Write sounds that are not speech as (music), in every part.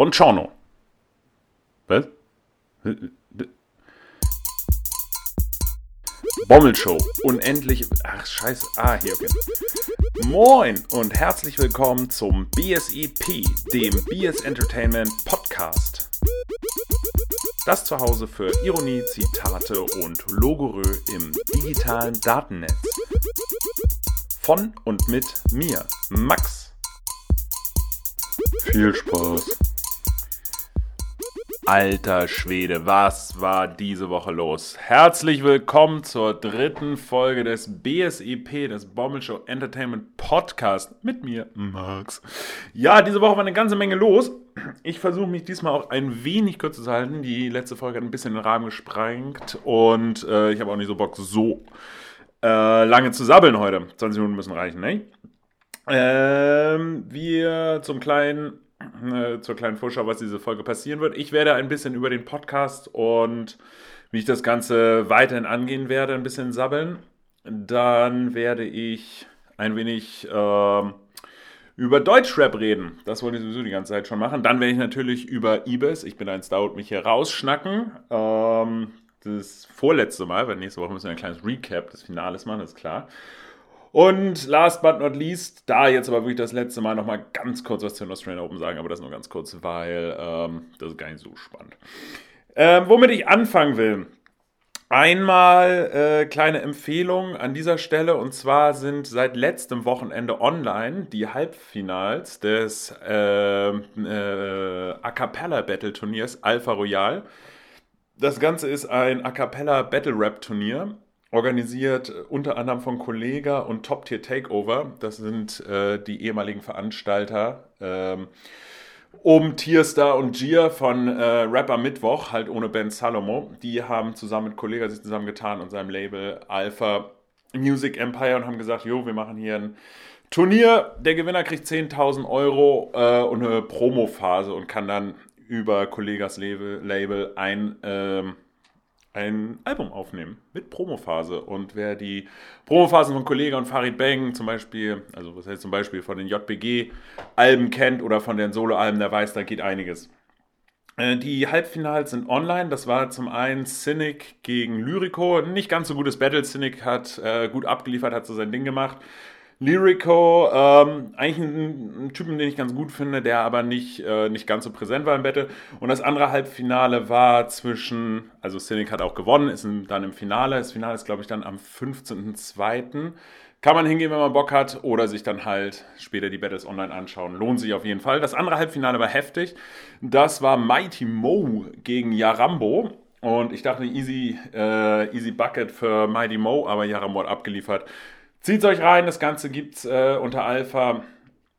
Buongiorno. Was? Bommelshow. Unendlich. Ach, scheiße. Ah, hier, okay. Moin und herzlich willkommen zum BSEP, dem BS Entertainment Podcast. Das Zuhause für Ironie, Zitate und Logorö im digitalen Datennetz. Von und mit mir, Max. Viel Spaß. Alter Schwede, was war diese Woche los? Herzlich willkommen zur dritten Folge des BSEP, des Bommelshow Entertainment Podcast mit mir, Max. Ja, diese Woche war eine ganze Menge los. Ich versuche mich diesmal auch ein wenig kürzer zu halten. Die letzte Folge hat ein bisschen den Rahmen gesprengt und äh, ich habe auch nicht so Bock, so äh, lange zu sabbeln heute. 20 Minuten müssen reichen, ne? Ähm, wir zum kleinen äh, zur kleinen Vorschau, was diese Folge passieren wird. Ich werde ein bisschen über den Podcast und wie ich das Ganze weiterhin angehen werde, ein bisschen sabbeln. Dann werde ich ein wenig äh, über Deutschrap reden. Das wollte ich sowieso die ganze Zeit schon machen. Dann werde ich natürlich über Ibis, ich bin ein Stout, mich hier rausschnacken. Ähm, das vorletzte Mal, weil nächste Woche müssen wir ein kleines Recap des Finales machen, ist klar. Und last but not least, da jetzt aber wirklich das letzte Mal nochmal ganz kurz was zu den Australian Open sagen, aber das nur ganz kurz, weil ähm, das ist gar nicht so spannend. Ähm, womit ich anfangen will. Einmal äh, kleine Empfehlung an dieser Stelle und zwar sind seit letztem Wochenende online die Halbfinals des äh, äh, A Cappella Battle Turniers Alpha Royal. Das Ganze ist ein A Cappella Battle Rap Turnier organisiert äh, unter anderem von Kollega und Top Tier Takeover. Das sind äh, die ehemaligen Veranstalter. Ähm, um Tierstar und Gier von äh, Rapper Mittwoch, halt ohne Ben Salomo. Die haben zusammen mit Kollega sich zusammengetan und seinem Label Alpha Music Empire und haben gesagt, jo, wir machen hier ein Turnier. Der Gewinner kriegt 10.000 Euro äh, und eine Promophase und kann dann über Kollegas Label, Label ein ähm, ein Album aufnehmen mit Promophase. Und wer die Promophasen von Kollega und Farid Bang zum Beispiel, also was heißt zum Beispiel von den JBG-Alben kennt oder von den Solo-Alben, der weiß, da geht einiges. Äh, die Halbfinals sind online. Das war zum einen Cynic gegen Lyrico. Nicht ganz so gutes Battle. Cynic hat äh, gut abgeliefert, hat so sein Ding gemacht. Lyrico, ähm, eigentlich ein, ein, Typen, den ich ganz gut finde, der aber nicht, äh, nicht ganz so präsent war im Battle. Und das andere Halbfinale war zwischen, also Cynic hat auch gewonnen, ist dann im Finale. Das Finale ist, glaube ich, dann am 15.02. Kann man hingehen, wenn man Bock hat, oder sich dann halt später die Battles online anschauen. Lohnt sich auf jeden Fall. Das andere Halbfinale war heftig. Das war Mighty Mo gegen Yarambo. Und ich dachte, easy, äh, easy Bucket für Mighty Mo, aber Yarambo hat abgeliefert. Zieht euch rein, das Ganze gibt's äh, unter Alpha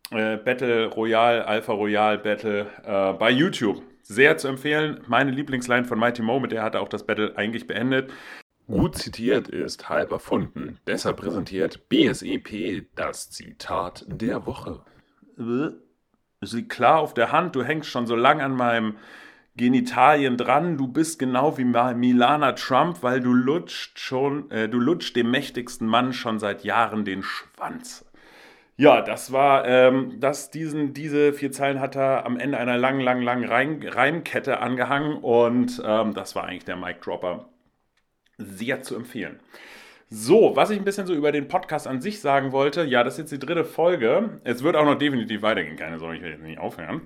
äh, Battle Royale, Alpha Royale Battle äh, bei YouTube. Sehr zu empfehlen. Meine Lieblingsline von Mighty Mo, mit der hat er auch das Battle eigentlich beendet. Gut zitiert ist halb erfunden. Besser präsentiert BSEP, das Zitat der Woche. Es liegt klar auf der Hand, du hängst schon so lange an meinem Genitalien dran. Du bist genau wie Milana Trump, weil du lutscht schon, äh, du lutscht dem mächtigsten Mann schon seit Jahren den Schwanz. Ja, das war, ähm, das, diesen, diese vier Zeilen hat er am Ende einer langen, langen, langen Reim, Reimkette angehangen und ähm, das war eigentlich der Mic Dropper. Sehr zu empfehlen. So, was ich ein bisschen so über den Podcast an sich sagen wollte, ja, das ist jetzt die dritte Folge. Es wird auch noch definitiv weitergehen, keine Sorge, ich will jetzt nicht aufhören.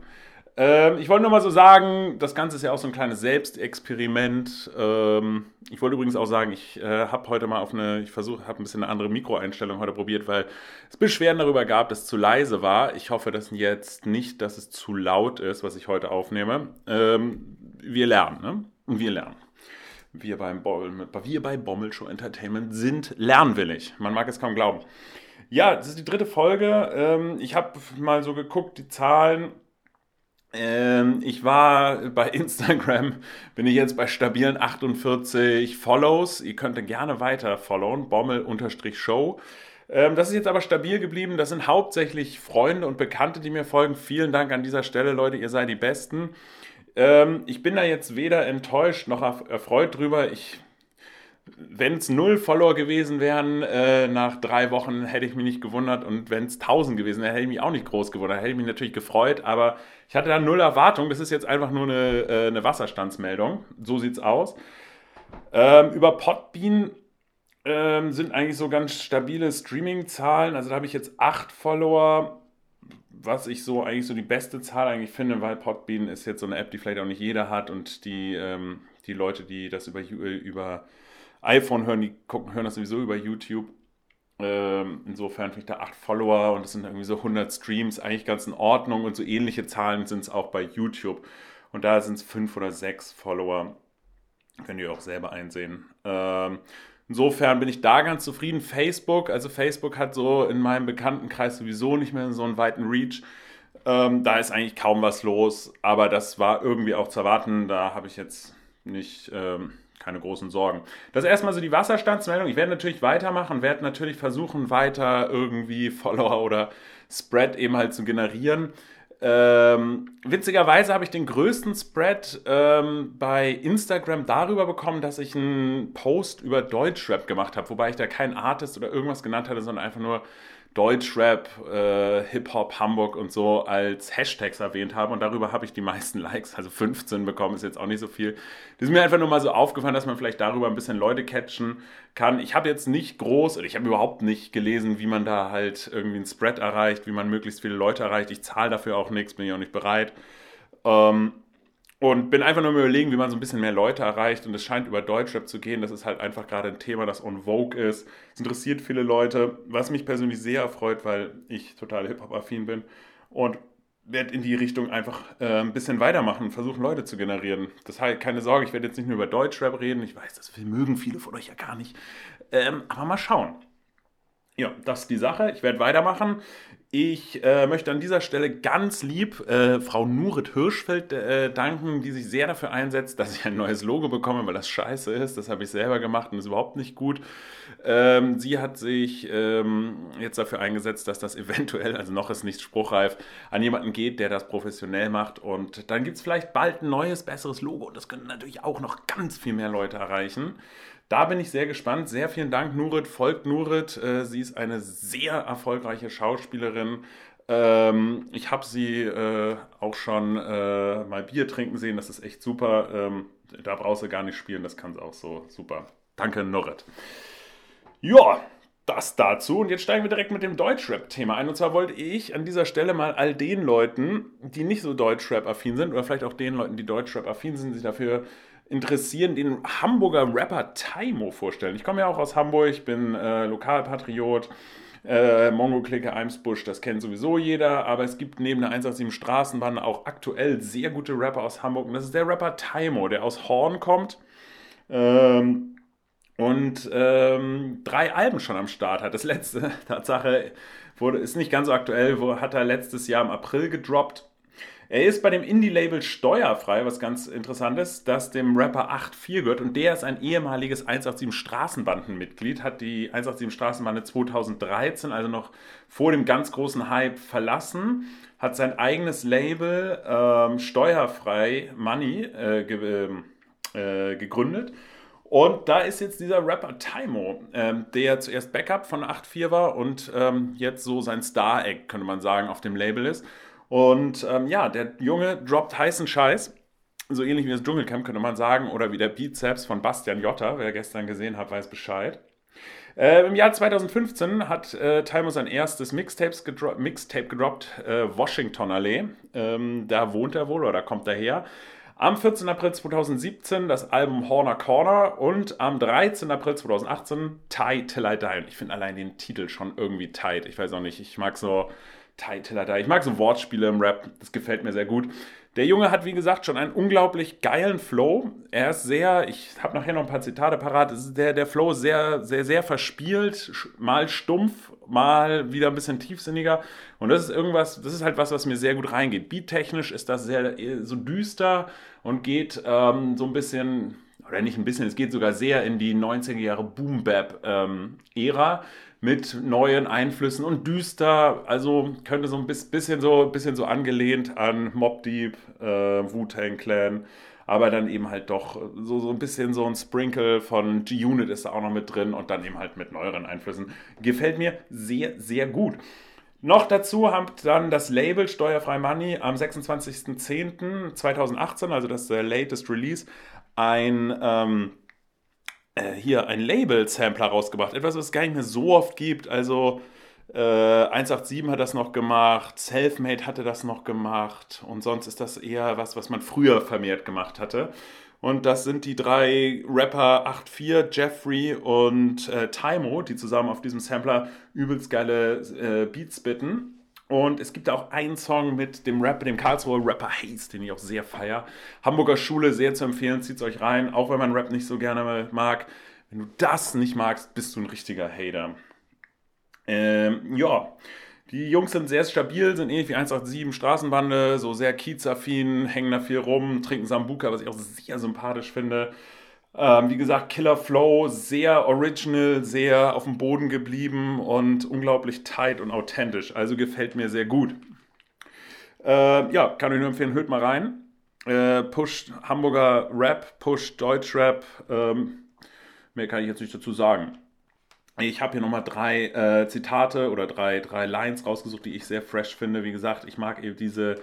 Ähm, ich wollte nur mal so sagen, das Ganze ist ja auch so ein kleines Selbstexperiment. Ähm, ich wollte übrigens auch sagen, ich äh, habe heute mal auf eine, ich versuche, habe ein bisschen eine andere Mikroeinstellung heute probiert, weil es Beschwerden darüber gab, dass es zu leise war. Ich hoffe, dass jetzt nicht, dass es zu laut ist, was ich heute aufnehme. Ähm, wir lernen, ne? Wir lernen. Wir, beim Bommel, wir bei Bommel Show Entertainment sind lernwillig. Man mag es kaum glauben. Ja, das ist die dritte Folge. Ähm, ich habe mal so geguckt, die Zahlen ich war bei Instagram, bin ich jetzt bei stabilen 48 Follows. Ihr könnt gerne weiter followen, bommel-show. Ähm, das ist jetzt aber stabil geblieben. Das sind hauptsächlich Freunde und Bekannte, die mir folgen. Vielen Dank an dieser Stelle, Leute. Ihr seid die Besten. Ähm, ich bin da jetzt weder enttäuscht noch erfreut drüber. Ich wenn es null Follower gewesen wären, äh, nach drei Wochen hätte ich mich nicht gewundert. Und wenn es tausend gewesen wäre, hätte ich mich auch nicht groß gewundert. Hätte ich mich natürlich gefreut, aber ich hatte da null Erwartung. Das ist jetzt einfach nur eine, äh, eine Wasserstandsmeldung. So sieht's aus. Ähm, über Podbean ähm, sind eigentlich so ganz stabile Streaming-Zahlen. Also da habe ich jetzt acht Follower, was ich so eigentlich so die beste Zahl eigentlich finde, weil Podbean ist jetzt so eine App, die vielleicht auch nicht jeder hat und die, ähm, die Leute, die das über, über iPhone hören, die gucken, hören das sowieso über YouTube. Ähm, insofern finde ich da acht Follower und das sind irgendwie so 100 Streams, eigentlich ganz in Ordnung und so ähnliche Zahlen sind es auch bei YouTube. Und da sind es fünf oder sechs Follower. Könnt ihr auch selber einsehen. Ähm, insofern bin ich da ganz zufrieden. Facebook, also Facebook hat so in meinem Bekanntenkreis sowieso nicht mehr so einen weiten Reach. Ähm, da ist eigentlich kaum was los, aber das war irgendwie auch zu erwarten. Da habe ich jetzt nicht ähm, keine großen Sorgen. Das ist erstmal so die Wasserstandsmeldung. Ich werde natürlich weitermachen, werde natürlich versuchen, weiter irgendwie Follower oder Spread eben halt zu generieren. Ähm, witzigerweise habe ich den größten Spread ähm, bei Instagram darüber bekommen, dass ich einen Post über Deutschrap gemacht habe, wobei ich da kein Artist oder irgendwas genannt hatte, sondern einfach nur Deutschrap, äh, Hip-Hop, Hamburg und so als Hashtags erwähnt habe und darüber habe ich die meisten (laughs) Likes, also 15 bekommen, ist jetzt auch nicht so viel. Das ist mir einfach nur mal so aufgefallen, dass man vielleicht darüber ein bisschen Leute catchen kann. Ich habe jetzt nicht groß, ich habe überhaupt nicht gelesen, wie man da halt irgendwie einen Spread erreicht, wie man möglichst viele Leute erreicht. Ich zahle dafür auch nichts, bin ich auch nicht bereit. Ähm, und bin einfach nur überlegen, wie man so ein bisschen mehr Leute erreicht. Und es scheint über Deutschrap zu gehen. Das ist halt einfach gerade ein Thema, das on Vogue ist. Es interessiert viele Leute, was mich persönlich sehr erfreut, weil ich total Hip-Hop-affin bin. Und werde in die Richtung einfach äh, ein bisschen weitermachen versuchen, Leute zu generieren. Das heißt, keine Sorge, ich werde jetzt nicht nur über Deutschrap reden. Ich weiß, das mögen viele von euch ja gar nicht. Ähm, aber mal schauen. Ja, das ist die Sache. Ich werde weitermachen. Ich äh, möchte an dieser Stelle ganz lieb äh, Frau Nurit Hirschfeld äh, danken, die sich sehr dafür einsetzt, dass ich ein neues Logo bekomme, weil das scheiße ist. Das habe ich selber gemacht und ist überhaupt nicht gut. Ähm, sie hat sich ähm, jetzt dafür eingesetzt, dass das (laughs) eventuell, also noch ist nicht spruchreif, an jemanden geht, der das professionell macht. Und dann gibt es vielleicht bald ein neues, besseres Logo. Und das können natürlich auch noch ganz viel mehr Leute erreichen. Da bin ich sehr gespannt. Sehr vielen Dank, Nurit. Folgt Nurit. Äh, sie ist eine sehr erfolgreiche Schauspielerin. Ähm, ich habe sie äh, auch schon äh, mal Bier trinken sehen. Das ist echt super. Ähm, da brauchst du gar nicht spielen. Das kann sie auch so super. Danke, Nurit. Ja, das dazu. Und jetzt steigen wir direkt mit dem Deutschrap-Thema ein. Und zwar wollte ich an dieser Stelle mal all den Leuten, die nicht so Deutschrap-affin sind, oder vielleicht auch den Leuten, die Deutschrap-affin sind, sich dafür interessieren, den Hamburger Rapper Taimo vorstellen. Ich komme ja auch aus Hamburg, bin äh, Lokalpatriot. Äh, Mongo-Clique Eimsbusch, das kennt sowieso jeder, aber es gibt neben der 187 Straßenbahn auch aktuell sehr gute Rapper aus Hamburg und das ist der Rapper Taimo, der aus Horn kommt ähm, und ähm, drei Alben schon am Start hat. Das letzte, (laughs) Tatsache, wurde, ist nicht ganz so aktuell, wo, hat er letztes Jahr im April gedroppt er ist bei dem Indie-Label steuerfrei, was ganz interessant ist, das dem Rapper 8.4 gehört und der ist ein ehemaliges 187 Straßenbandenmitglied, hat die 187 Straßenbande 2013, also noch vor dem ganz großen Hype, verlassen, hat sein eigenes Label ähm, steuerfrei Money äh, ge äh, äh gegründet. Und da ist jetzt dieser Rapper Taimo, ähm, der zuerst Backup von 8.4 war und ähm, jetzt so sein Star-Act, könnte man sagen, auf dem Label ist. Und ähm, ja, der Junge droppt heißen Scheiß. So ähnlich wie das Dschungelcamp könnte man sagen. Oder wie der Bizeps von Bastian Jotta. Wer gestern gesehen hat, weiß Bescheid. Äh, Im Jahr 2015 hat äh, Taimo sein erstes Mixtapes gedro Mixtape gedroppt, äh, Washington Allee. Ähm, da wohnt er wohl oder kommt er her. Am 14. April 2017 das Album Horner Corner und am 13. April 2018 Tie Till I Die. Und ich finde allein den Titel schon irgendwie tight. Ich weiß auch nicht, ich mag so Title da. Ich mag so Wortspiele im Rap, das gefällt mir sehr gut. Der Junge hat, wie gesagt, schon einen unglaublich geilen Flow. Er ist sehr, ich habe nachher noch ein paar Zitate parat, der, der Flow ist sehr, sehr, sehr verspielt, mal stumpf, mal wieder ein bisschen tiefsinniger. Und das ist irgendwas, das ist halt was, was mir sehr gut reingeht. Beattechnisch ist das sehr so düster und geht ähm, so ein bisschen, oder nicht ein bisschen, es geht sogar sehr in die 90er Jahre Boom-Bap-Ära. Ähm, mit neuen Einflüssen und düster. Also könnte so ein bisschen so, bisschen so angelehnt an Mob Deep, äh, Wu-Tang Clan aber dann eben halt doch so, so ein bisschen so ein Sprinkle von G-Unit ist da auch noch mit drin und dann eben halt mit neueren Einflüssen. Gefällt mir sehr, sehr gut. Noch dazu hat dann das Label Steuerfrei Money am 26.10.2018, also das äh, latest Release, ein ähm, äh, hier ein Label-Sampler rausgebracht. Etwas, was es gar nicht mehr so oft gibt. Also äh, 187 hat das noch gemacht, Selfmade hatte das noch gemacht und sonst ist das eher was, was man früher vermehrt gemacht hatte. Und das sind die drei Rapper 8-4, Jeffrey und äh, Taimo, die zusammen auf diesem Sampler übelst geile äh, Beats bitten. Und es gibt auch einen Song mit dem Rapper, dem Karlsruher Rapper Haze, den ich auch sehr feier. Hamburger Schule, sehr zu empfehlen, zieht es euch rein, auch wenn man Rap nicht so gerne mag. Wenn du das nicht magst, bist du ein richtiger Hater. Ähm, ja, die Jungs sind sehr stabil, sind ähnlich wie 187 Straßenbande, so sehr kiezaffin, hängen da viel rum, trinken Sambuka, was ich auch sehr sympathisch finde. Ähm, wie gesagt, Killer Flow, sehr original, sehr auf dem Boden geblieben und unglaublich tight und authentisch. Also gefällt mir sehr gut. Äh, ja, kann ich nur empfehlen, hört mal rein. Äh, pusht Hamburger Rap, pusht Deutschrap. Ähm, mehr kann ich jetzt nicht dazu sagen. Ich habe hier nochmal drei äh, Zitate oder drei, drei Lines rausgesucht, die ich sehr fresh finde. Wie gesagt, ich mag eben diese,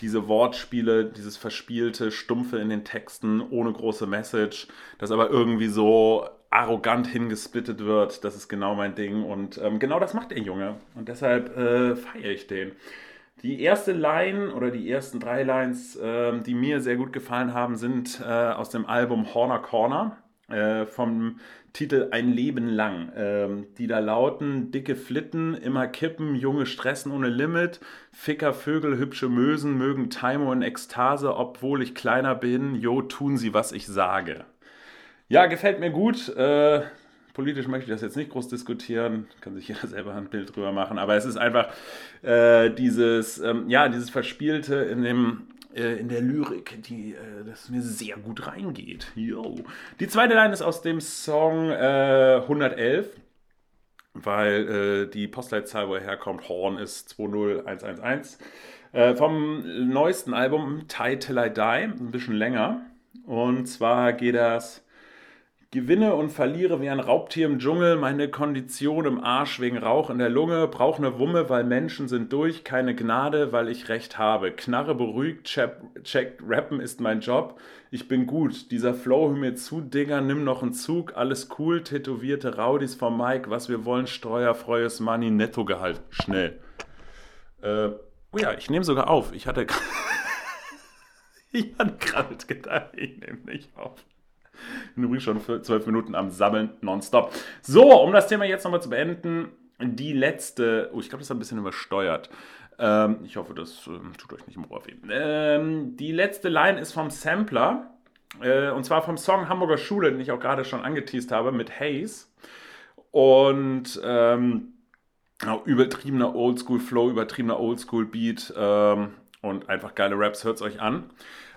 diese Wortspiele, dieses verspielte, stumpfe in den Texten, ohne große Message, das aber irgendwie so arrogant hingesplittet wird. Das ist genau mein Ding. Und ähm, genau das macht der Junge. Und deshalb äh, feiere ich den. Die erste Line oder die ersten drei Lines, äh, die mir sehr gut gefallen haben, sind äh, aus dem Album Horner Corner äh, vom Titel Ein Leben lang, ähm, die da lauten: Dicke Flitten, immer kippen, junge Stressen ohne Limit, Ficker, Vögel, hübsche Mösen mögen Taimo in Ekstase, obwohl ich kleiner bin, jo, tun sie, was ich sage. Ja, gefällt mir gut. Äh, politisch möchte ich das jetzt nicht groß diskutieren, kann sich jeder (laughs) selber ein Bild drüber machen, aber es ist einfach äh, dieses, ähm, ja, dieses Verspielte in dem äh, in der Lyrik, die äh, das mir sehr gut reingeht. Yo. Die zweite Line ist aus dem Song äh, 111, weil äh, die Postleitzahl, wo er herkommt, Horn ist 20111. Äh, vom neuesten Album Die Till I Die, ein bisschen länger. Und zwar geht das Gewinne und verliere wie ein Raubtier im Dschungel, meine Kondition im Arsch wegen Rauch in der Lunge, brauch ne Wumme, weil Menschen sind durch, keine Gnade, weil ich Recht habe. Knarre beruhigt, check, rappen ist mein Job, ich bin gut. Dieser Flow, hör mir zu, Digga, nimm noch einen Zug, alles cool, tätowierte Raudis vom Mike, was wir wollen, Steuerfreues Money, Nettogehalt, schnell. Äh, oh ja, ich nehme sogar auf, ich hatte... (laughs) ich hatte gerade gedacht, ich nehme nicht auf. Bin übrigens schon für zwölf Minuten am Sammeln, nonstop. So, um das Thema jetzt nochmal zu beenden, die letzte, oh, ich glaube, das ist ein bisschen übersteuert. Ähm, ich hoffe, das äh, tut euch nicht im Ohr weh. Ähm, die letzte Line ist vom Sampler, äh, und zwar vom Song Hamburger Schule, den ich auch gerade schon angeteased habe, mit Haze. Und ähm, übertriebener Oldschool-Flow, übertriebener Oldschool-Beat ähm, und einfach geile Raps, hört es euch an.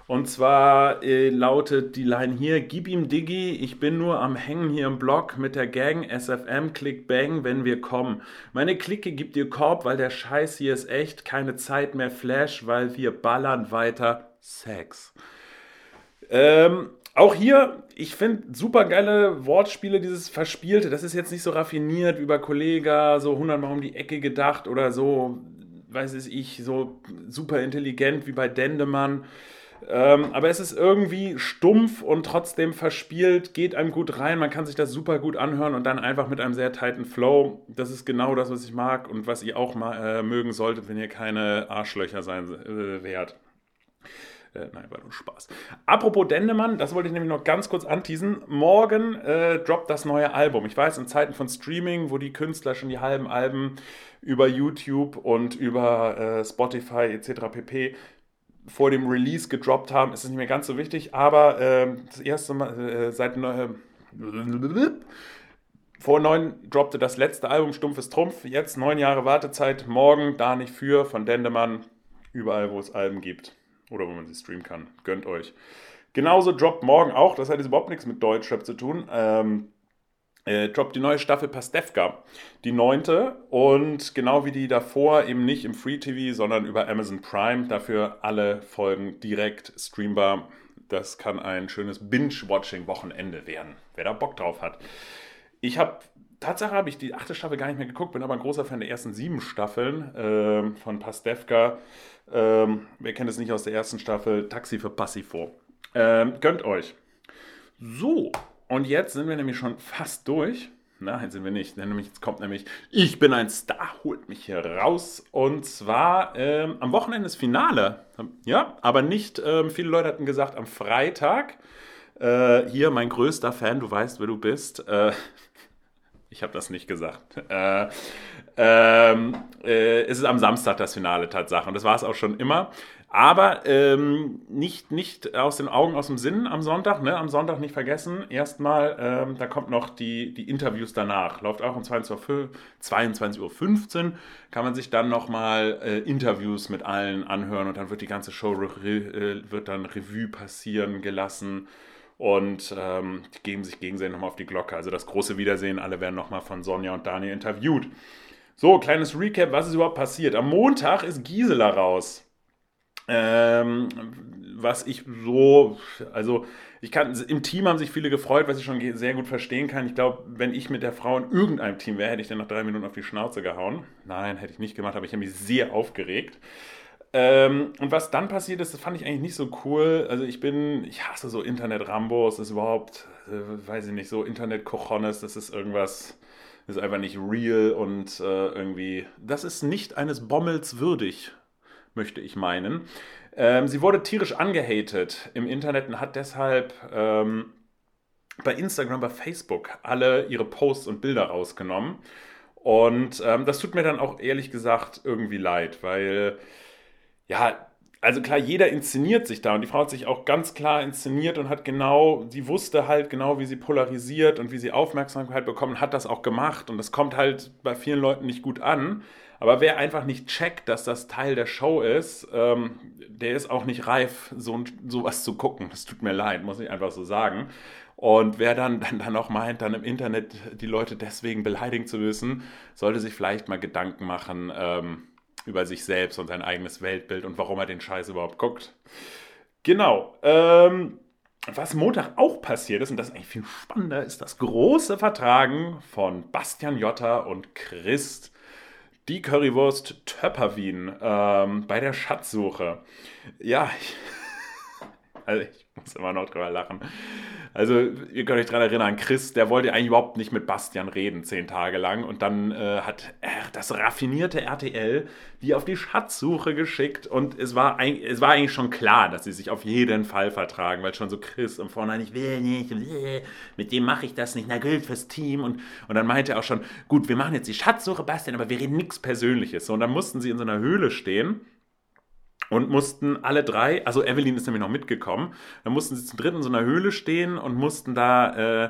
Und zwar äh, lautet die Line hier: Gib ihm Diggi, ich bin nur am Hängen hier im Block mit der Gang SFM, Click Bang, wenn wir kommen. Meine Clique gibt dir Korb, weil der Scheiß hier ist echt. Keine Zeit mehr Flash, weil wir ballern weiter Sex. Ähm, auch hier, ich finde super geile Wortspiele, dieses Verspielte. Das ist jetzt nicht so raffiniert wie bei Kollega, so hundertmal um die Ecke gedacht oder so, weiß ich, so super intelligent wie bei Dendemann. Ähm, aber es ist irgendwie stumpf und trotzdem verspielt, geht einem gut rein, man kann sich das super gut anhören und dann einfach mit einem sehr tighten Flow. Das ist genau das, was ich mag und was ihr auch mal äh, mögen solltet, wenn ihr keine Arschlöcher sein äh, werdet. Äh, nein, war nur Spaß. Apropos Dendemann, das wollte ich nämlich noch ganz kurz anteasen. Morgen äh, droppt das neue Album. Ich weiß, in Zeiten von Streaming, wo die Künstler schon die halben Alben über YouTube und über äh, Spotify etc. pp vor dem Release gedroppt haben, ist es nicht mehr ganz so wichtig, aber äh, das erste Mal äh, seit äh, vor neun droppte das letzte Album Stumpfes Trumpf, jetzt neun Jahre Wartezeit, morgen da nicht für von Dendemann, überall wo es Alben gibt oder wo man sie streamen kann, gönnt euch. Genauso droppt morgen auch, das hat jetzt überhaupt nichts mit Deutschrap zu tun, ähm, äh, droppt die neue Staffel Pastewka, die neunte. Und genau wie die davor eben nicht im Free TV, sondern über Amazon Prime. Dafür alle Folgen direkt streambar. Das kann ein schönes Binge-Watching-Wochenende werden, wer da Bock drauf hat. Ich habe, Tatsache habe ich die achte Staffel gar nicht mehr geguckt, bin aber ein großer Fan der ersten sieben Staffeln äh, von Pastewka. Ähm, wer kennt es nicht aus der ersten Staffel? Taxi für Passifo. Ähm, gönnt euch. So, und jetzt sind wir nämlich schon fast durch. Nein, sind wir nicht. Nämlich, jetzt kommt nämlich, ich bin ein Star, holt mich hier raus. Und zwar ähm, am Wochenende das Finale. Ja, aber nicht, ähm, viele Leute hatten gesagt, am Freitag. Äh, hier mein größter Fan, du weißt, wer du bist. Äh, (laughs) ich habe das nicht gesagt. Äh, ähm, äh, es ist am Samstag das Finale Tatsache und das war es auch schon immer. Aber ähm, nicht, nicht aus den Augen, aus dem Sinn am Sonntag. Ne? Am Sonntag nicht vergessen. Erstmal, ähm, da kommt noch die, die Interviews danach. Läuft auch um 22.15 Uhr. Kann man sich dann nochmal äh, Interviews mit allen anhören und dann wird die ganze Show re, äh, wird dann Revue passieren gelassen und ähm, geben sich gegenseitig nochmal auf die Glocke. Also das große Wiedersehen, alle werden nochmal von Sonja und Daniel interviewt. So, kleines Recap, was ist überhaupt passiert? Am Montag ist Gisela raus. Ähm, was ich so, also ich kann, im Team haben sich viele gefreut, was ich schon sehr gut verstehen kann. Ich glaube, wenn ich mit der Frau in irgendeinem Team wäre, hätte ich dann nach drei Minuten auf die Schnauze gehauen. Nein, hätte ich nicht gemacht, aber ich habe mich sehr aufgeregt. Ähm, und was dann passiert ist, das fand ich eigentlich nicht so cool. Also ich bin, ich hasse so Internet-Rambos, das ist überhaupt, äh, weiß ich nicht, so Internet-Kochones, das ist irgendwas, das ist einfach nicht real und äh, irgendwie, das ist nicht eines Bommels würdig, möchte ich meinen. Ähm, sie wurde tierisch angehatet im Internet und hat deshalb ähm, bei Instagram, bei Facebook alle ihre Posts und Bilder rausgenommen. Und ähm, das tut mir dann auch ehrlich gesagt irgendwie leid, weil ja, also klar, jeder inszeniert sich da und die Frau hat sich auch ganz klar inszeniert und hat genau, sie wusste halt genau, wie sie polarisiert und wie sie Aufmerksamkeit bekommt, hat das auch gemacht und das kommt halt bei vielen Leuten nicht gut an. Aber wer einfach nicht checkt, dass das Teil der Show ist, ähm, der ist auch nicht reif, so sowas zu gucken. Das tut mir leid, muss ich einfach so sagen. Und wer dann, dann, dann auch meint, dann im Internet die Leute deswegen beleidigen zu müssen, sollte sich vielleicht mal Gedanken machen, ähm, über sich selbst und sein eigenes Weltbild und warum er den Scheiß überhaupt guckt. Genau. Ähm, was Montag auch passiert ist, und das ist eigentlich viel spannender, ist das große Vertragen von Bastian Jotta und Christ die Currywurst Töpperwien ähm, bei der Schatzsuche. Ja, ich, also ich muss immer noch drüber lachen. Also, ihr könnt euch daran erinnern, Chris, der wollte eigentlich überhaupt nicht mit Bastian reden, zehn Tage lang. Und dann äh, hat er das raffinierte RTL die auf die Schatzsuche geschickt. Und es war, es war eigentlich schon klar, dass sie sich auf jeden Fall vertragen, weil schon so Chris im Vorhinein, ich will nicht, mit dem mache ich das nicht, na gilt fürs Team. Und, und dann meinte er auch schon, gut, wir machen jetzt die Schatzsuche, Bastian, aber wir reden nichts Persönliches. So, und dann mussten sie in so einer Höhle stehen und mussten alle drei, also Evelyn ist nämlich noch mitgekommen, dann mussten sie zum dritten in so einer Höhle stehen und mussten da äh,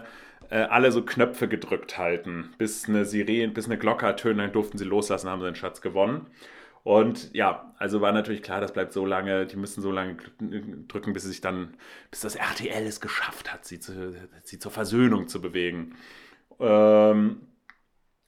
äh, alle so Knöpfe gedrückt halten, bis eine Sirene, bis eine Glocke ertönt, dann durften sie loslassen, haben sie den Schatz gewonnen. Und ja, also war natürlich klar, das bleibt so lange, die müssen so lange drücken, bis sie sich dann, bis das RTL es geschafft hat, sie, zu, sie zur Versöhnung zu bewegen. Ähm,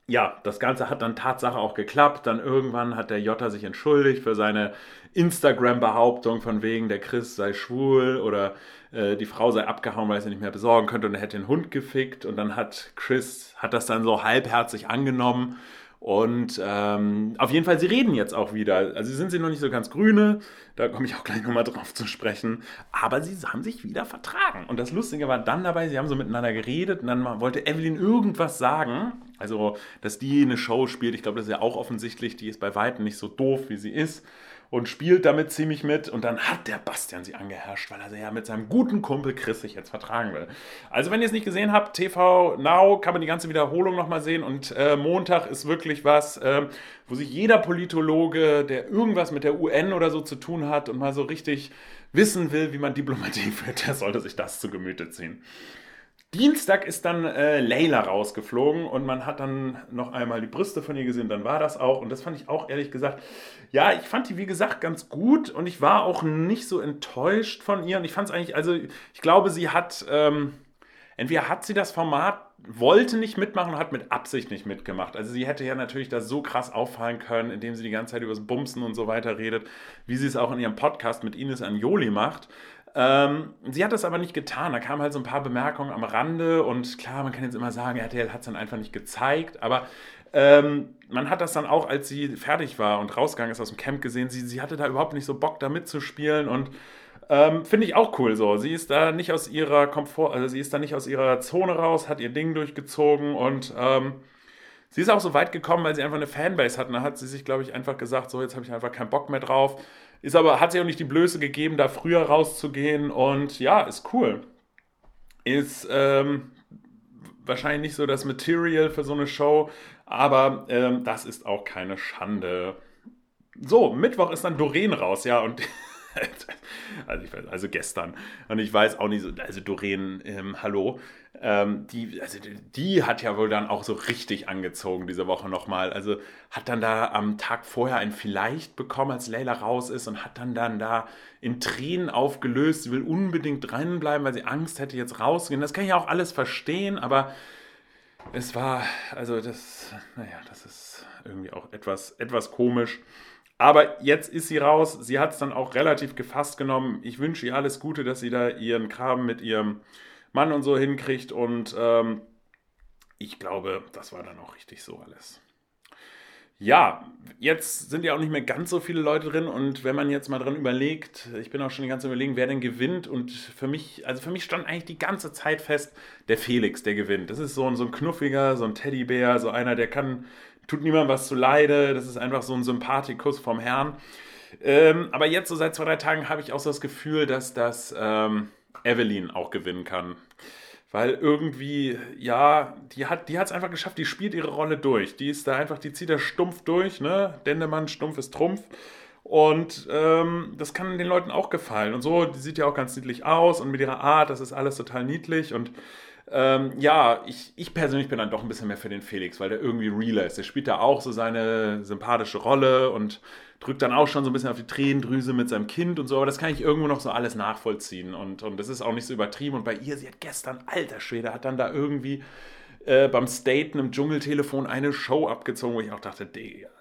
ja, das Ganze hat dann Tatsache auch geklappt. Dann irgendwann hat der Jota sich entschuldigt für seine Instagram-Behauptung von wegen, der Chris sei schwul oder äh, die Frau sei abgehauen, weil sie nicht mehr besorgen könnte und er hätte den Hund gefickt. Und dann hat Chris, hat das dann so halbherzig angenommen und ähm, auf jeden Fall, sie reden jetzt auch wieder. Also sind sie noch nicht so ganz grüne, da komme ich auch gleich nochmal drauf zu sprechen. Aber sie haben sich wieder vertragen. Und das Lustige war dann dabei, sie haben so miteinander geredet und dann wollte Evelyn irgendwas sagen. Also, dass die eine Show spielt, ich glaube, das ist ja auch offensichtlich, die ist bei weitem nicht so doof, wie sie ist und spielt damit ziemlich mit. Und dann hat der Bastian sie angeherrscht, weil er sie ja mit seinem guten Kumpel Chris sich jetzt vertragen will. Also, wenn ihr es nicht gesehen habt, TV Now kann man die ganze Wiederholung nochmal sehen. Und äh, Montag ist wirklich was, äh, wo sich jeder Politologe, der irgendwas mit der UN oder so zu tun hat und mal so richtig wissen will, wie man Diplomatie (laughs) führt, der sollte sich das zu Gemüte ziehen. Dienstag ist dann äh, Layla rausgeflogen und man hat dann noch einmal die Brüste von ihr gesehen, dann war das auch. Und das fand ich auch ehrlich gesagt, ja, ich fand die wie gesagt ganz gut und ich war auch nicht so enttäuscht von ihr. Und ich fand es eigentlich, also ich glaube, sie hat, ähm, entweder hat sie das Format wollte nicht mitmachen und hat mit Absicht nicht mitgemacht. Also sie hätte ja natürlich da so krass auffallen können, indem sie die ganze Zeit über das Bumsen und so weiter redet, wie sie es auch in ihrem Podcast mit Ines Anjoli macht. Ähm, sie hat das aber nicht getan. Da kamen halt so ein paar Bemerkungen am Rande und klar, man kann jetzt immer sagen, RTL hat es dann einfach nicht gezeigt, aber ähm, man hat das dann auch, als sie fertig war und rausgegangen ist aus dem Camp gesehen, sie, sie hatte da überhaupt nicht so Bock, da mitzuspielen und ähm, Finde ich auch cool so. Sie ist da nicht aus ihrer Komfort, also sie ist da nicht aus ihrer Zone raus, hat ihr Ding durchgezogen und ähm, sie ist auch so weit gekommen, weil sie einfach eine Fanbase hat. Und da hat sie sich, glaube ich, einfach gesagt, so jetzt habe ich einfach keinen Bock mehr drauf. Ist aber, hat sie auch nicht die Blöße gegeben, da früher rauszugehen und ja, ist cool. Ist ähm, wahrscheinlich nicht so das Material für so eine Show, aber ähm, das ist auch keine Schande. So, Mittwoch ist dann Doreen raus, ja, und also, ich weiß, also gestern. Und ich weiß auch nicht so, also Doreen, ähm, hallo, ähm, die, also die, die, hat ja wohl dann auch so richtig angezogen diese Woche nochmal. Also hat dann da am Tag vorher ein Vielleicht bekommen, als Leila raus ist und hat dann dann da in Tränen aufgelöst. Sie will unbedingt dranbleiben, weil sie Angst hätte, jetzt rauszugehen. Das kann ich auch alles verstehen, aber es war, also das, naja, das ist irgendwie auch etwas, etwas komisch. Aber jetzt ist sie raus. Sie hat es dann auch relativ gefasst genommen. Ich wünsche ihr alles Gute, dass sie da ihren Kram mit ihrem Mann und so hinkriegt. Und ähm, ich glaube, das war dann auch richtig so alles. Ja, jetzt sind ja auch nicht mehr ganz so viele Leute drin und wenn man jetzt mal dran überlegt, ich bin auch schon die ganze Zeit überlegen, wer denn gewinnt und für mich, also für mich stand eigentlich die ganze Zeit fest, der Felix, der gewinnt. Das ist so ein, so ein knuffiger, so ein Teddybär, so einer, der kann tut niemandem was zu leide. Das ist einfach so ein Sympathikus vom Herrn. Ähm, aber jetzt, so seit zwei, drei Tagen, habe ich auch so das Gefühl, dass das ähm, Evelyn auch gewinnen kann. Weil irgendwie, ja, die hat es einfach geschafft, die spielt ihre Rolle durch. Die ist da einfach, die zieht da stumpf durch, ne? Dendemann, stumpf ist Trumpf. Und ähm, das kann den Leuten auch gefallen. Und so, die sieht ja auch ganz niedlich aus und mit ihrer Art, das ist alles total niedlich. Und ähm, ja, ich, ich persönlich bin dann doch ein bisschen mehr für den Felix, weil der irgendwie realer ist. Der spielt da auch so seine sympathische Rolle und drückt dann auch schon so ein bisschen auf die Tränendrüse mit seinem Kind und so, aber das kann ich irgendwo noch so alles nachvollziehen und, und das ist auch nicht so übertrieben. Und bei ihr, sie hat gestern, alter Schwede, hat dann da irgendwie äh, beim Staten im Dschungeltelefon eine Show abgezogen, wo ich auch dachte,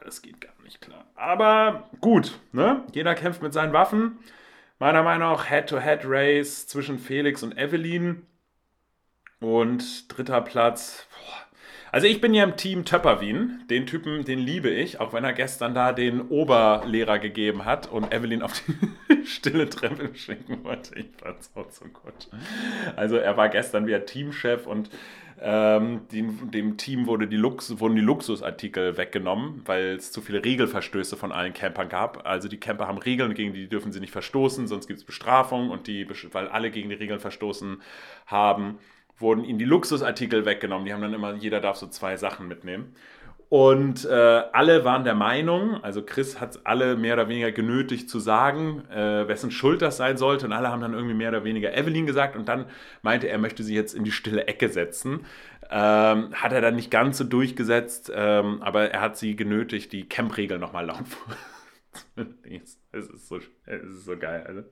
das geht gar nicht klar. Aber gut, ne? Jeder kämpft mit seinen Waffen. Meiner Meinung nach Head-to-Head-Race zwischen Felix und Evelyn. Und dritter Platz. Also ich bin ja im Team Töpperwien. Den Typen, den liebe ich, auch wenn er gestern da den Oberlehrer gegeben hat und Evelyn auf die (laughs) stille Treppe schicken wollte. Ich fand's auch so gut. Also er war gestern wieder Teamchef und ähm, dem, dem, Team wurde die Lux, wurden die Luxusartikel weggenommen, weil es zu viele Regelverstöße von allen Campern gab. Also die Camper haben Regeln, gegen die dürfen sie nicht verstoßen, sonst gibt es Bestrafung und die, weil alle gegen die Regeln verstoßen haben, wurden ihnen die Luxusartikel weggenommen. Die haben dann immer, jeder darf so zwei Sachen mitnehmen. Und äh, alle waren der Meinung, also Chris hat alle mehr oder weniger genötigt zu sagen, äh, wessen Schuld das sein sollte. Und alle haben dann irgendwie mehr oder weniger Evelyn gesagt. Und dann meinte er, möchte sie jetzt in die stille Ecke setzen. Ähm, hat er dann nicht ganz so durchgesetzt, ähm, aber er hat sie genötigt, die Camp-Regeln nochmal laut (laughs) es ist so, es ist so geil. Also,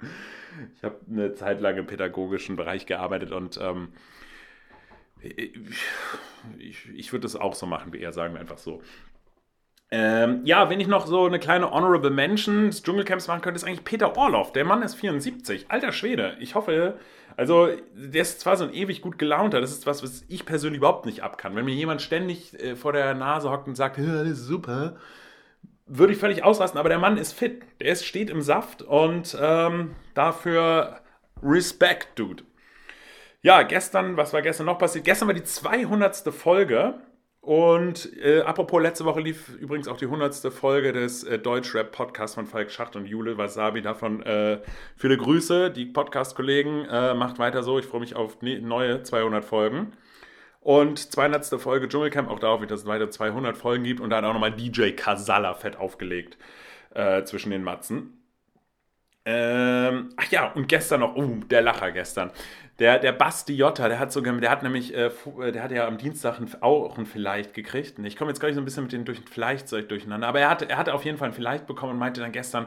ich habe eine Zeit lang im pädagogischen Bereich gearbeitet und ähm, ich, ich würde das auch so machen wie er, sagen wir einfach so. Ähm, ja, wenn ich noch so eine kleine Honorable Mention des Dschungelcamps machen könnte, ist eigentlich Peter Orloff. Der Mann ist 74. Alter Schwede. Ich hoffe, also der ist zwar so ein ewig gut gelaunter, das ist was, was ich persönlich überhaupt nicht ab kann. Wenn mir jemand ständig äh, vor der Nase hockt und sagt, (laughs) das ist super, würde ich völlig ausrasten. Aber der Mann ist fit. Der ist, steht im Saft und ähm, dafür Respect, Dude. Ja, gestern, was war gestern noch passiert? Gestern war die 200. Folge. Und äh, apropos, letzte Woche lief übrigens auch die 100. Folge des äh, Deutschrap-Podcasts von Falk Schacht und Jule Wasabi. Davon äh, viele Grüße, die Podcast-Kollegen. Äh, macht weiter so. Ich freue mich auf ne neue 200 Folgen. Und 200. Folge Dschungelcamp, auch darauf, dass es weiter 200 Folgen gibt. Und dann auch nochmal DJ Kasala fett aufgelegt äh, zwischen den Matzen. Ähm, ach ja, und gestern noch, oh, der Lacher gestern. Der, der Basti Jotta, der hat sogar, der hat nämlich, äh, äh der hat ja am Dienstag auch ein Vielleicht gekriegt. Ich komme jetzt gleich so ein bisschen mit den durch Vielleicht durcheinander, aber er hatte, er hatte auf jeden Fall ein Vielleicht bekommen und meinte dann gestern,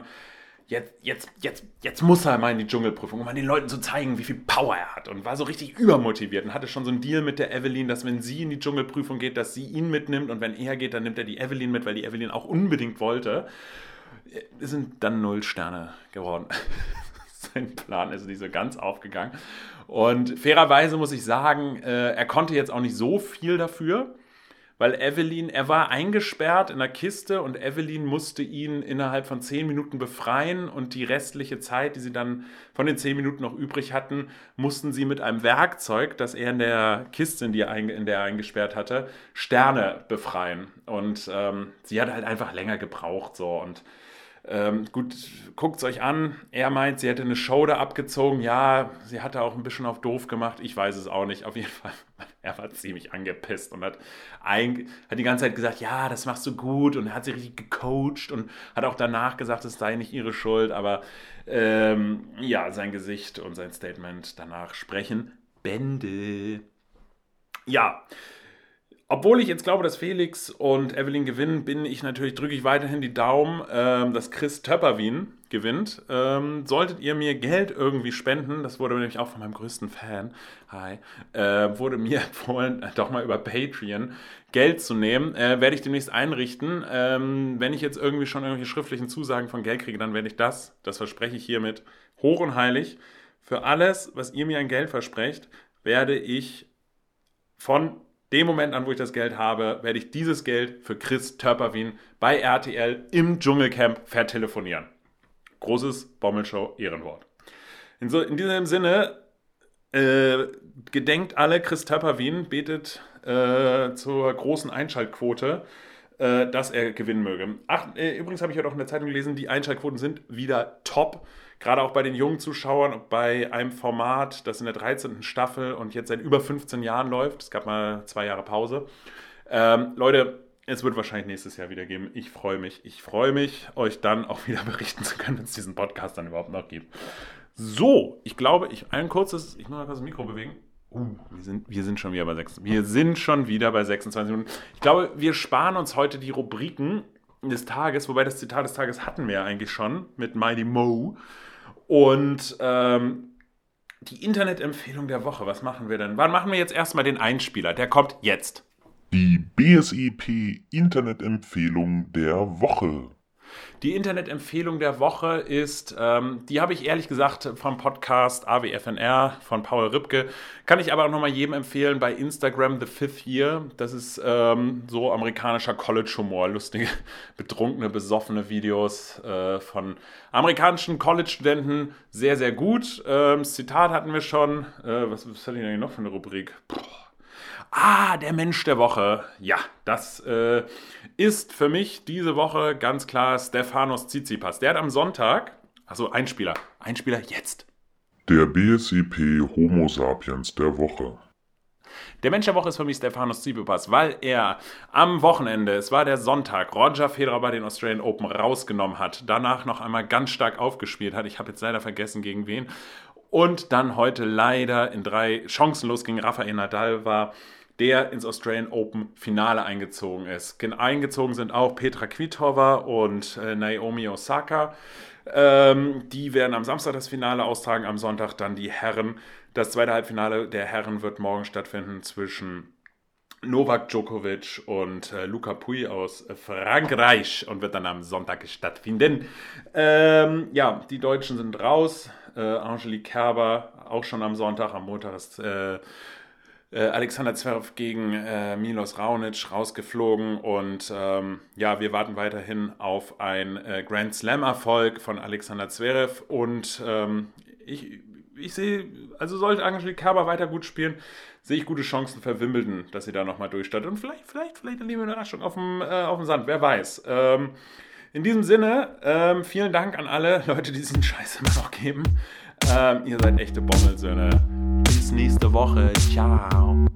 jetzt, jetzt, jetzt, jetzt muss er mal in die Dschungelprüfung, um mal den Leuten zu zeigen, wie viel Power er hat. Und war so richtig übermotiviert und hatte schon so einen Deal mit der Evelyn, dass wenn sie in die Dschungelprüfung geht, dass sie ihn mitnimmt und wenn er geht, dann nimmt er die Evelyn mit, weil die Evelyn auch unbedingt wollte. Es sind dann null Sterne geworden. (laughs) Sein Plan ist nicht so ganz aufgegangen. Und fairerweise muss ich sagen, äh, er konnte jetzt auch nicht so viel dafür weil Evelyn, er war eingesperrt in der Kiste und Evelyn musste ihn innerhalb von zehn Minuten befreien und die restliche Zeit, die sie dann von den zehn Minuten noch übrig hatten, mussten sie mit einem Werkzeug, das er in der Kiste, in, die in der er eingesperrt hatte, Sterne befreien. Und ähm, sie hat halt einfach länger gebraucht so und ähm, gut, guckt es euch an. Er meint, sie hätte eine Show da abgezogen. Ja, sie hatte auch ein bisschen auf doof gemacht. Ich weiß es auch nicht. Auf jeden Fall, (laughs) er war ziemlich angepisst und hat, ein, hat die ganze Zeit gesagt, ja, das machst du gut. Und er hat sie richtig gecoacht und hat auch danach gesagt, es sei nicht ihre Schuld. Aber ähm, ja, sein Gesicht und sein Statement danach sprechen Bände. Ja, obwohl ich jetzt glaube, dass Felix und Evelyn gewinnen, bin ich natürlich, drücke ich weiterhin die Daumen, ähm, dass Chris Töpperwien gewinnt. Ähm, solltet ihr mir Geld irgendwie spenden, das wurde nämlich auch von meinem größten Fan, hi, äh, wurde mir (laughs) empfohlen, doch mal über Patreon Geld zu nehmen, äh, werde ich demnächst einrichten. Ähm, wenn ich jetzt irgendwie schon irgendwelche schriftlichen Zusagen von Geld kriege, dann werde ich das, das verspreche ich hiermit, hoch und heilig, für alles, was ihr mir an Geld versprecht, werde ich von dem Moment an, wo ich das Geld habe, werde ich dieses Geld für Chris Törperwien bei RTL im Dschungelcamp vertelefonieren. Großes Bommelshow Ehrenwort. In, so, in diesem Sinne, äh, gedenkt alle Chris Törperwien, betet äh, zur großen Einschaltquote, äh, dass er gewinnen möge. Ach, äh, übrigens habe ich heute auch in der Zeitung gelesen, die Einschaltquoten sind wieder top gerade auch bei den jungen Zuschauern, bei einem Format, das in der 13. Staffel und jetzt seit über 15 Jahren läuft. Es gab mal zwei Jahre Pause. Ähm, Leute, es wird wahrscheinlich nächstes Jahr wieder geben. Ich freue mich. Ich freue mich, euch dann auch wieder (laughs) berichten zu können, wenn es diesen Podcast dann überhaupt noch gibt. So, ich glaube, ich ein kurzes, ich muss mal kurz das Mikro bewegen. Uh, wir sind, wir sind schon wieder bei 26. Wir sind schon wieder bei 26 Minuten. Ich glaube, wir sparen uns heute die Rubriken des Tages, wobei das Zitat des Tages hatten wir ja eigentlich schon mit Mighty Mo. Und ähm, die Internetempfehlung der Woche, was machen wir denn? Wann machen wir jetzt erstmal den Einspieler? Der kommt jetzt. Die BSEP Internetempfehlung der Woche. Die Internetempfehlung der Woche ist, ähm, die habe ich ehrlich gesagt vom Podcast AWFNR von Paul Ripke. Kann ich aber auch nochmal jedem empfehlen bei Instagram The Fifth Year. Das ist ähm, so amerikanischer College-Humor. Lustige, (laughs) betrunkene, besoffene Videos äh, von amerikanischen College-Studenten. Sehr, sehr gut. Ähm, Zitat hatten wir schon. Äh, was, was hatte ich denn noch für eine Rubrik? Puh. Ah, der Mensch der Woche. Ja, das äh, ist für mich diese Woche ganz klar Stefanos Tsitsipas. Der hat am Sonntag, also Einspieler, Einspieler jetzt. Der BSIP Homo Sapiens der Woche. Der Mensch der Woche ist für mich Stefanos Tsitsipas, weil er am Wochenende, es war der Sonntag, Roger Federer bei den Australian Open rausgenommen hat, danach noch einmal ganz stark aufgespielt hat. Ich habe jetzt leider vergessen, gegen wen. Und dann heute leider in drei chancenlos gegen Rafael Nadal war der ins Australian Open Finale eingezogen ist. Eingezogen sind auch Petra Kvitova und äh, Naomi Osaka. Ähm, die werden am Samstag das Finale austragen, am Sonntag dann die Herren. Das zweite Halbfinale der Herren wird morgen stattfinden zwischen Novak Djokovic und äh, Luca Pui aus Frankreich und wird dann am Sonntag stattfinden. Ähm, ja, die Deutschen sind raus. Äh, Angelique Kerber auch schon am Sonntag. Am Montag ist äh, äh, Alexander Zverev gegen äh, Milos Raonic rausgeflogen und ähm, ja, wir warten weiterhin auf ein äh, Grand Slam-Erfolg von Alexander Zverev und ähm, ich, ich sehe, also sollte Angelique Kerber weiter gut spielen, sehe ich gute Chancen für Wimbledon, dass sie da nochmal durchstartet und vielleicht, vielleicht, vielleicht eine Überraschung auf dem, äh, auf dem Sand, wer weiß. Ähm, in diesem Sinne, ähm, vielen Dank an alle Leute, die diesen Scheiß immer noch geben. Ähm, ihr seid echte Bommelsöhne. Bis nächste Woche. Ciao.